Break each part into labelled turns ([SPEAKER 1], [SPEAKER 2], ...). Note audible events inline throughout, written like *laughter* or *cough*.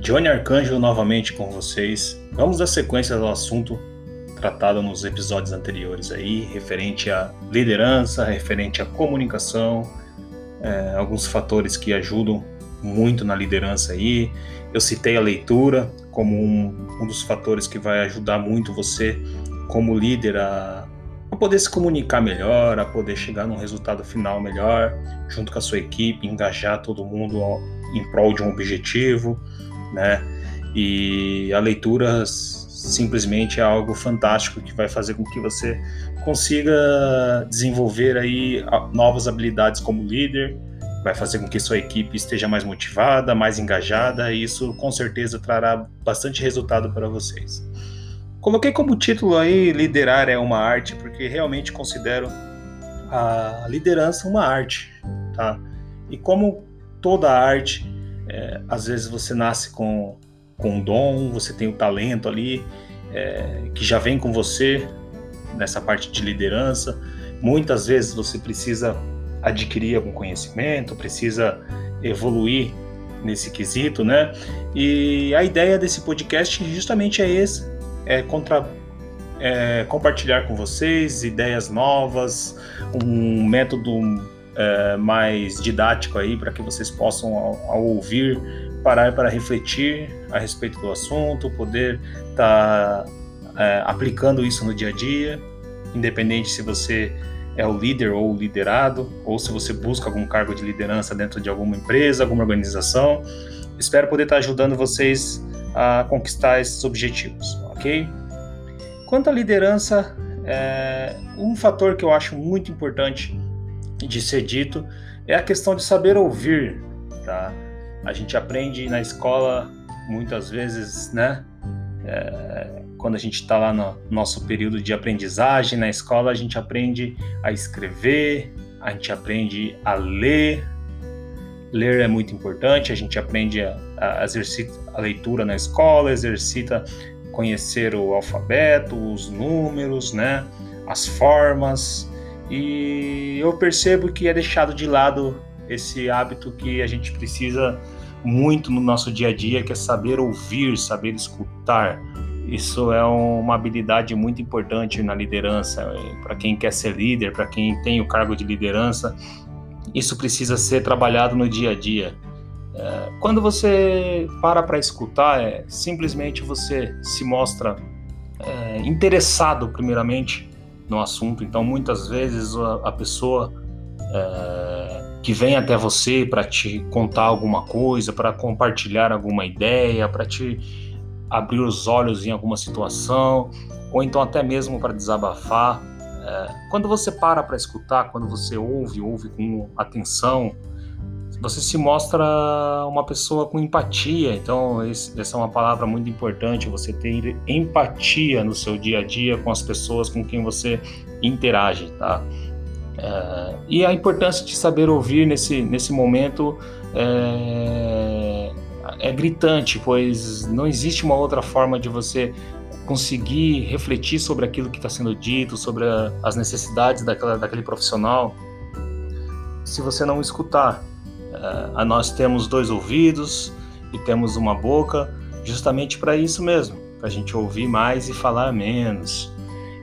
[SPEAKER 1] Johnny Arcanjo novamente com vocês. Vamos dar sequência ao assunto tratado nos episódios anteriores aí, referente à liderança, referente à comunicação, é, alguns fatores que ajudam muito na liderança aí. Eu citei a leitura como um, um dos fatores que vai ajudar muito você como líder a, a poder se comunicar melhor, a poder chegar num resultado final melhor, junto com a sua equipe, engajar todo mundo em prol de um objetivo, né? E a leitura simplesmente é algo fantástico que vai fazer com que você consiga desenvolver aí novas habilidades como líder, vai fazer com que sua equipe esteja mais motivada, mais engajada, e isso com certeza trará bastante resultado para vocês. Coloquei como título aí liderar é uma arte, porque realmente considero a liderança uma arte, tá? E como toda arte, é, às vezes você nasce com, com dom, você tem o talento ali, é, que já vem com você nessa parte de liderança. Muitas vezes você precisa adquirir algum conhecimento, precisa evoluir nesse quesito, né? E a ideia desse podcast justamente é esse, é, contra, é compartilhar com vocês ideias novas, um método é, mais didático aí para que vocês possam ao, ao, ouvir parar para refletir a respeito do assunto, poder estar tá, é, aplicando isso no dia a dia, independente se você é o líder ou o liderado, ou se você busca algum cargo de liderança dentro de alguma empresa, alguma organização. Espero poder estar ajudando vocês a conquistar esses objetivos, ok? Quanto à liderança, é, um fator que eu acho muito importante de ser dito é a questão de saber ouvir, tá? A gente aprende na escola muitas vezes, né? É, quando a gente está lá no nosso período de aprendizagem na escola, a gente aprende a escrever, a gente aprende a ler. Ler é muito importante, a gente aprende a, a exercita a leitura na escola, exercita conhecer o alfabeto, os números, né? As formas. E eu percebo que é deixado de lado esse hábito que a gente precisa muito no nosso dia a dia, que é saber ouvir, saber escutar. Isso é uma habilidade muito importante na liderança, para quem quer ser líder, para quem tem o cargo de liderança. Isso precisa ser trabalhado no dia a dia. É, quando você para para escutar, é, simplesmente você se mostra é, interessado, primeiramente, no assunto. Então, muitas vezes a, a pessoa é, que vem até você para te contar alguma coisa, para compartilhar alguma ideia, para te abrir os olhos em alguma situação, ou então até mesmo para desabafar. É, quando você para para escutar, quando você ouve, ouve com atenção, você se mostra uma pessoa com empatia. Então, esse, essa é uma palavra muito importante. Você ter empatia no seu dia a dia com as pessoas com quem você interage, tá? É, e a importância de saber ouvir nesse, nesse momento é, é gritante, pois não existe uma outra forma de você conseguir refletir sobre aquilo que está sendo dito, sobre a, as necessidades daquela, daquele profissional, se você não escutar. Uh, nós temos dois ouvidos e temos uma boca, justamente para isso mesmo, para a gente ouvir mais e falar menos.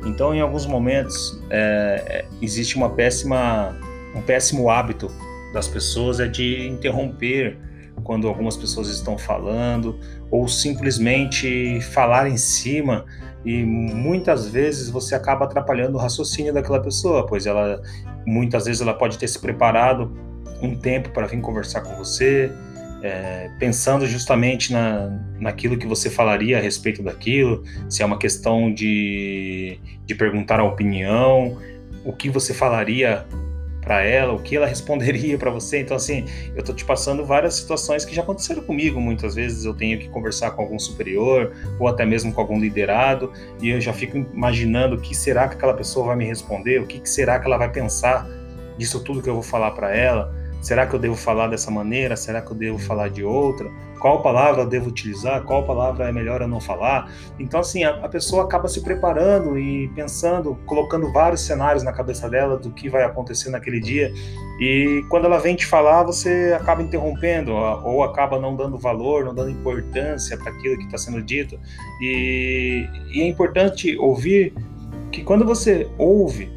[SPEAKER 1] Então, em alguns momentos, é, existe uma péssima, um péssimo hábito das pessoas é de interromper quando algumas pessoas estão falando ou simplesmente falar em cima e muitas vezes você acaba atrapalhando o raciocínio daquela pessoa, pois ela muitas vezes ela pode ter se preparado um tempo para vir conversar com você, é, pensando justamente na, naquilo que você falaria a respeito daquilo, se é uma questão de, de perguntar a opinião, o que você falaria para ela, o que ela *laughs* responderia para você. Então, assim, eu tô te passando várias situações que já aconteceram comigo. Muitas vezes eu tenho que conversar com algum superior ou até mesmo com algum liderado e eu já fico imaginando o que será que aquela pessoa vai me responder, o que será que ela vai pensar disso tudo que eu vou falar para ela Será que eu devo falar dessa maneira? Será que eu devo falar de outra? Qual palavra eu devo utilizar? Qual palavra é melhor eu não falar? Então, assim, a, a pessoa acaba se preparando e pensando, colocando vários cenários na cabeça dela do que vai acontecer naquele dia. E quando ela vem te falar, você acaba interrompendo ou acaba não dando valor, não dando importância para aquilo que está sendo dito. E, e é importante ouvir que quando você ouve,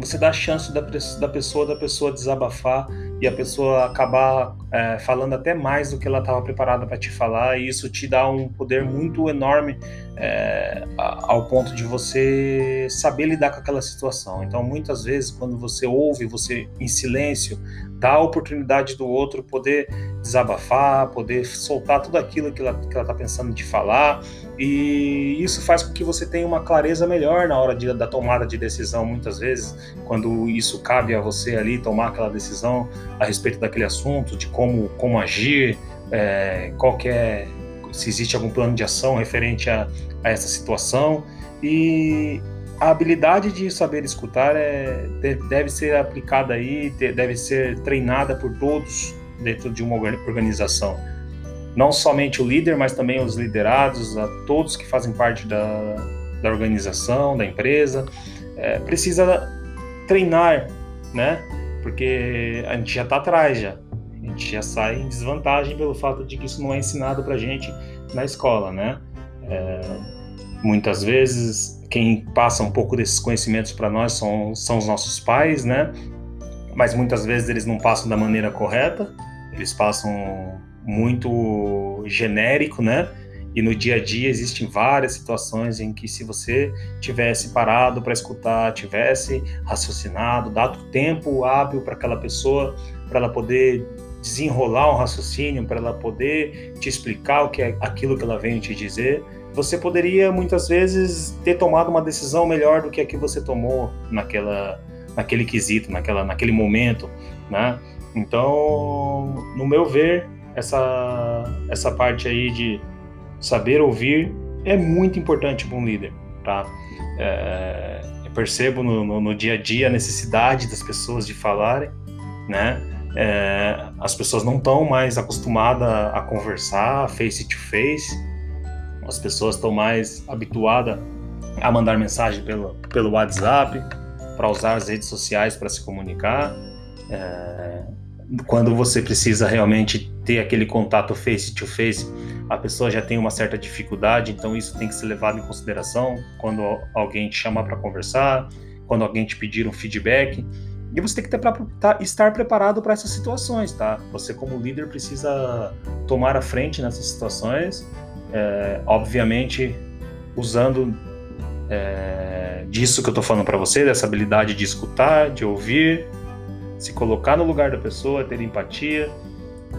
[SPEAKER 1] você dá a chance da, da pessoa da pessoa desabafar e a pessoa acabar é, falando até mais do que ela estava preparada para te falar e isso te dá um poder muito enorme é, ao ponto de você saber lidar com aquela situação. Então, muitas vezes, quando você ouve, você em silêncio, dá a oportunidade do outro poder desabafar, poder soltar tudo aquilo que ela está pensando de falar, e isso faz com que você tenha uma clareza melhor na hora de, da tomada de decisão, muitas vezes, quando isso cabe a você ali tomar aquela decisão a respeito daquele assunto, de como, como agir, é, qual é se existe algum plano de ação referente a, a essa situação. E a habilidade de saber escutar é, deve ser aplicada aí, deve ser treinada por todos dentro de uma organização. Não somente o líder, mas também os liderados, a todos que fazem parte da, da organização, da empresa. É, precisa treinar, né? Porque a gente já está atrás já. A gente já sai em desvantagem pelo fato de que isso não é ensinado para gente na escola, né? É, muitas vezes quem passa um pouco desses conhecimentos para nós são, são os nossos pais, né? Mas muitas vezes eles não passam da maneira correta, eles passam muito genérico, né? E no dia a dia existem várias situações em que se você tivesse parado para escutar, tivesse raciocinado, dado tempo hábil para aquela pessoa, para ela poder desenrolar um raciocínio, para ela poder te explicar o que é aquilo que ela vem te dizer, você poderia muitas vezes ter tomado uma decisão melhor do que a que você tomou naquela, naquele quesito, naquela, naquele momento, né? Então, no meu ver, essa, essa parte aí de saber ouvir é muito importante para um líder, tá? É, eu percebo no, no, no, dia a dia a necessidade das pessoas de falarem, né? É, as pessoas não estão mais acostumadas a conversar face to face, as pessoas estão mais habituadas a mandar mensagem pelo, pelo WhatsApp, para usar as redes sociais para se comunicar. É, quando você precisa realmente ter aquele contato face to face, a pessoa já tem uma certa dificuldade, então isso tem que ser levado em consideração quando alguém te chamar para conversar, quando alguém te pedir um feedback. E você tem que ter pra, tá, estar preparado para essas situações, tá? Você, como líder, precisa tomar a frente nessas situações, é, obviamente usando é, disso que eu estou falando para você, dessa habilidade de escutar, de ouvir, se colocar no lugar da pessoa, ter empatia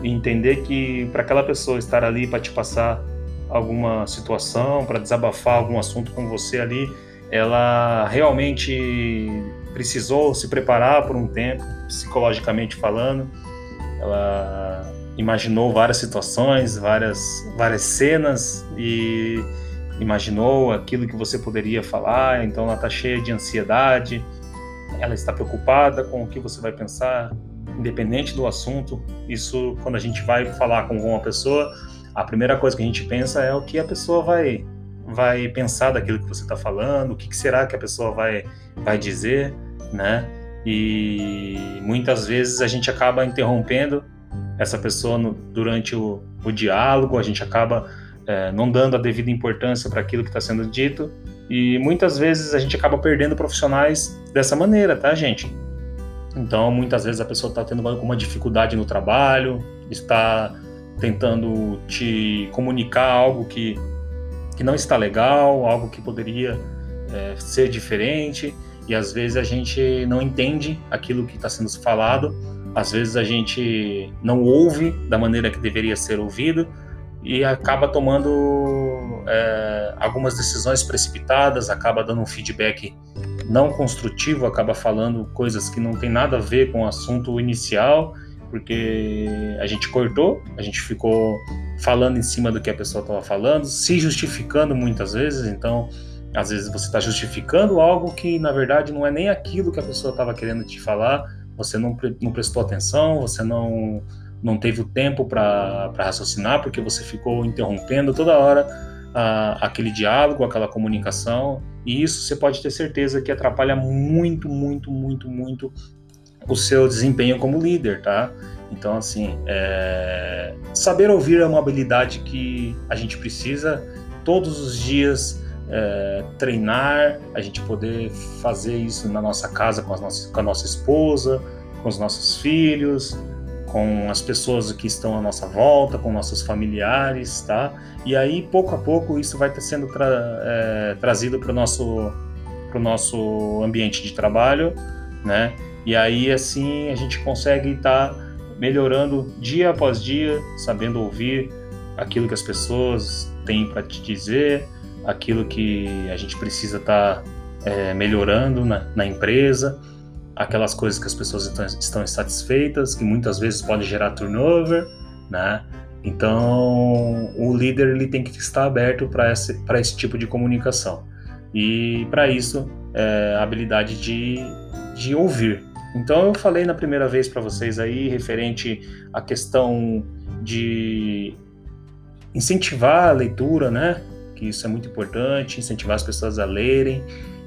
[SPEAKER 1] e entender que para aquela pessoa estar ali para te passar alguma situação, para desabafar algum assunto com você ali, ela realmente precisou se preparar por um tempo, psicologicamente falando. Ela imaginou várias situações, várias, várias cenas e imaginou aquilo que você poderia falar, então ela está cheia de ansiedade, ela está preocupada com o que você vai pensar, independente do assunto. Isso, quando a gente vai falar com uma pessoa, a primeira coisa que a gente pensa é o que a pessoa vai vai pensar daquilo que você está falando, o que, que, será que a pessoa vai vai dizer, né? E muitas vezes a gente acaba interrompendo essa pessoa no, durante o, o, diálogo, a gente acaba é, não dando a devida importância para aquilo que está sendo dito e muitas vezes a gente acaba perdendo profissionais dessa maneira, tá, gente? Então, muitas vezes a pessoa está tendo alguma dificuldade no trabalho, está tentando te comunicar algo que, que não está legal, algo que poderia é, ser diferente, e às vezes a gente não entende aquilo que está sendo falado, às vezes a gente não ouve da maneira que deveria ser ouvido, e acaba tomando é, algumas decisões precipitadas, acaba dando um feedback não construtivo, acaba falando coisas que não tem nada a ver com o assunto inicial, porque a gente cortou, a gente ficou falando em cima do que a pessoa estava falando, se justificando muitas vezes, então às vezes você está justificando algo que na verdade não é nem aquilo que a pessoa estava querendo te falar, você não, não prestou atenção, você não, não teve o tempo para raciocinar, porque você ficou interrompendo toda hora aquele diálogo, aquela comunicação, e isso você pode ter certeza que atrapalha muito, muito, muito, muito o seu desempenho como líder, tá? Então, assim, é... saber ouvir é uma habilidade que a gente precisa todos os dias é, treinar, a gente poder fazer isso na nossa casa com, nossas, com a nossa esposa, com os nossos filhos, com as pessoas que estão à nossa volta, com nossos familiares, tá? E aí, pouco a pouco, isso vai sendo tra é, trazido para o nosso, nosso ambiente de trabalho, né? E aí, assim, a gente consegue estar tá melhorando dia após dia, sabendo ouvir aquilo que as pessoas têm para te dizer, aquilo que a gente precisa estar tá, é, melhorando na, na, empresa, aquelas coisas que as pessoas estão, estão insatisfeitas, que muitas vezes podem gerar turnover, né? Então, o líder ele tem que estar aberto para esse, esse tipo de comunicação. E para isso, é, a habilidade de, de ouvir. Então, eu falei na primeira vez para vocês aí, referente à questão de incentivar a leitura, né? Que isso é muito importante, incentivar as pessoas a lerem,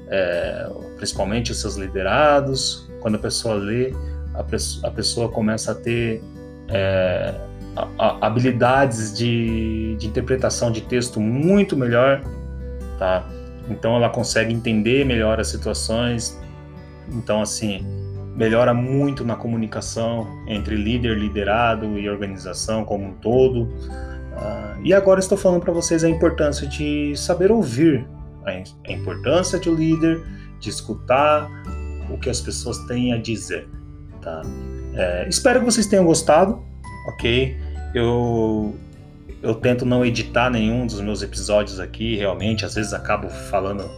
[SPEAKER 1] é, principalmente os seus liderados. Quando a pessoa lê, a, a pessoa começa a ter é, a, a, habilidades de, de interpretação de texto muito melhor, tá? Então ela consegue entender melhor as situações. Então, assim, melhora muito na comunicação entre líder, liderado e organização como um todo. Uh, e agora estou falando para vocês a importância de saber ouvir, a importância de um líder, de escutar o que as pessoas têm a dizer. Tá? É, espero que vocês tenham gostado, ok? Eu, eu tento não editar nenhum dos meus episódios aqui, realmente, às vezes acabo falando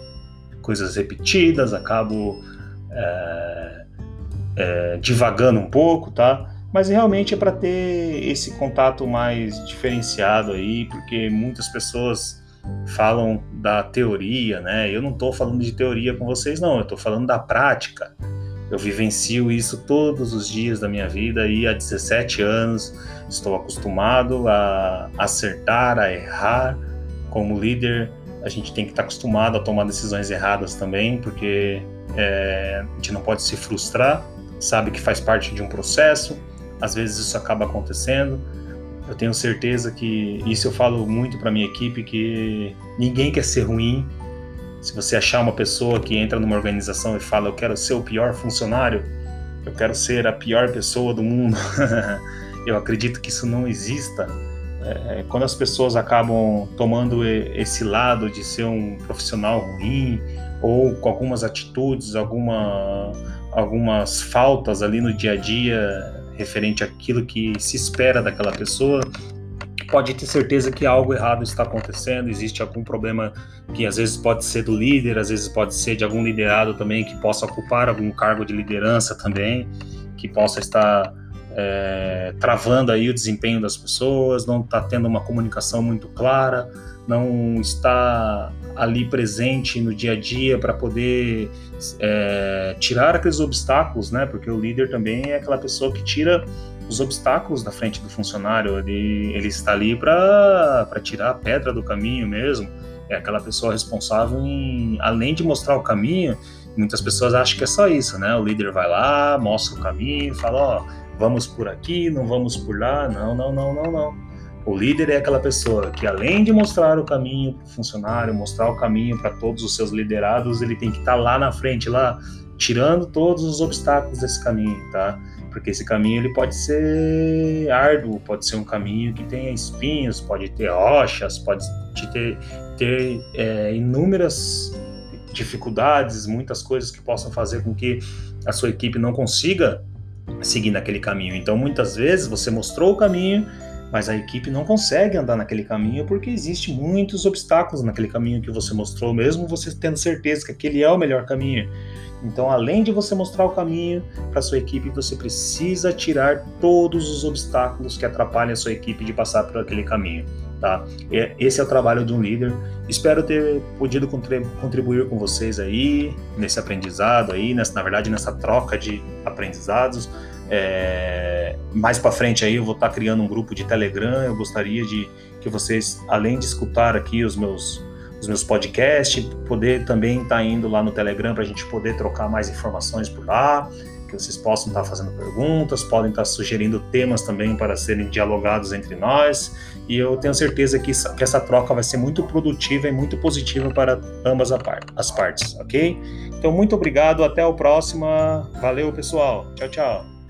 [SPEAKER 1] coisas repetidas, acabo é, é, divagando um pouco, tá? Mas realmente é para ter esse contato mais diferenciado aí, porque muitas pessoas falam da teoria, né? Eu não estou falando de teoria com vocês, não, eu estou falando da prática. Eu vivencio isso todos os dias da minha vida e há 17 anos estou acostumado a acertar, a errar. Como líder, a gente tem que estar acostumado a tomar decisões erradas também, porque é, a gente não pode se frustrar, sabe que faz parte de um processo às vezes isso acaba acontecendo. Eu tenho certeza que isso eu falo muito para minha equipe que ninguém quer ser ruim. Se você achar uma pessoa que entra numa organização e fala eu quero ser o pior funcionário, eu quero ser a pior pessoa do mundo, *laughs* eu acredito que isso não exista. É, quando as pessoas acabam tomando esse lado de ser um profissional ruim ou com algumas atitudes, alguma, algumas faltas ali no dia a dia referente àquilo que se espera daquela pessoa, pode ter certeza que algo errado está acontecendo, existe algum problema que às vezes pode ser do líder, às vezes pode ser de algum liderado também que possa ocupar algum cargo de liderança também, que possa estar é, travando aí o desempenho das pessoas, não está tendo uma comunicação muito clara, não está ali presente no dia a dia para poder é, tirar aqueles obstáculos, né? Porque o líder também é aquela pessoa que tira os obstáculos da frente do funcionário. Ele, ele está ali para tirar a pedra do caminho mesmo. É aquela pessoa responsável em, além de mostrar o caminho, muitas pessoas acham que é só isso, né? O líder vai lá, mostra o caminho, fala, ó, vamos por aqui, não vamos por lá. Não, não, não, não, não o líder é aquela pessoa que, além de mostrar o caminho para o funcionário, mostrar o caminho para todos os seus liderados, ele tem que estar tá lá na frente, lá, tirando todos os obstáculos desse caminho, tá? Porque esse caminho ele pode ser árduo, pode ser um caminho que tenha espinhos, pode ter rochas, pode ter, ter é, inúmeras dificuldades, muitas coisas que possam fazer com que a sua equipe não consiga seguir naquele caminho. Então, muitas vezes você mostrou o caminho mas a equipe não consegue andar naquele caminho porque existe muitos obstáculos naquele caminho que você mostrou, mesmo você tendo certeza que aquele é o melhor caminho. Então, além de você mostrar o caminho para sua equipe, você precisa tirar todos os obstáculos que atrapalham a sua equipe de passar por aquele caminho. tá? Esse é o trabalho de um líder. Espero ter podido contribuir com vocês aí nesse aprendizado aí, nessa, na verdade nessa troca de aprendizados. É, mais para frente aí eu vou estar tá criando um grupo de Telegram. Eu gostaria de que vocês, além de escutar aqui os meus os meus podcasts, poder também estar tá indo lá no Telegram para a gente poder trocar mais informações por lá, que vocês possam estar tá fazendo perguntas, podem estar tá sugerindo temas também para serem dialogados entre nós. E eu tenho certeza que, que essa troca vai ser muito produtiva e muito positiva para ambas as partes, ok? Então, muito obrigado, até o próximo. Valeu, pessoal. Tchau, tchau.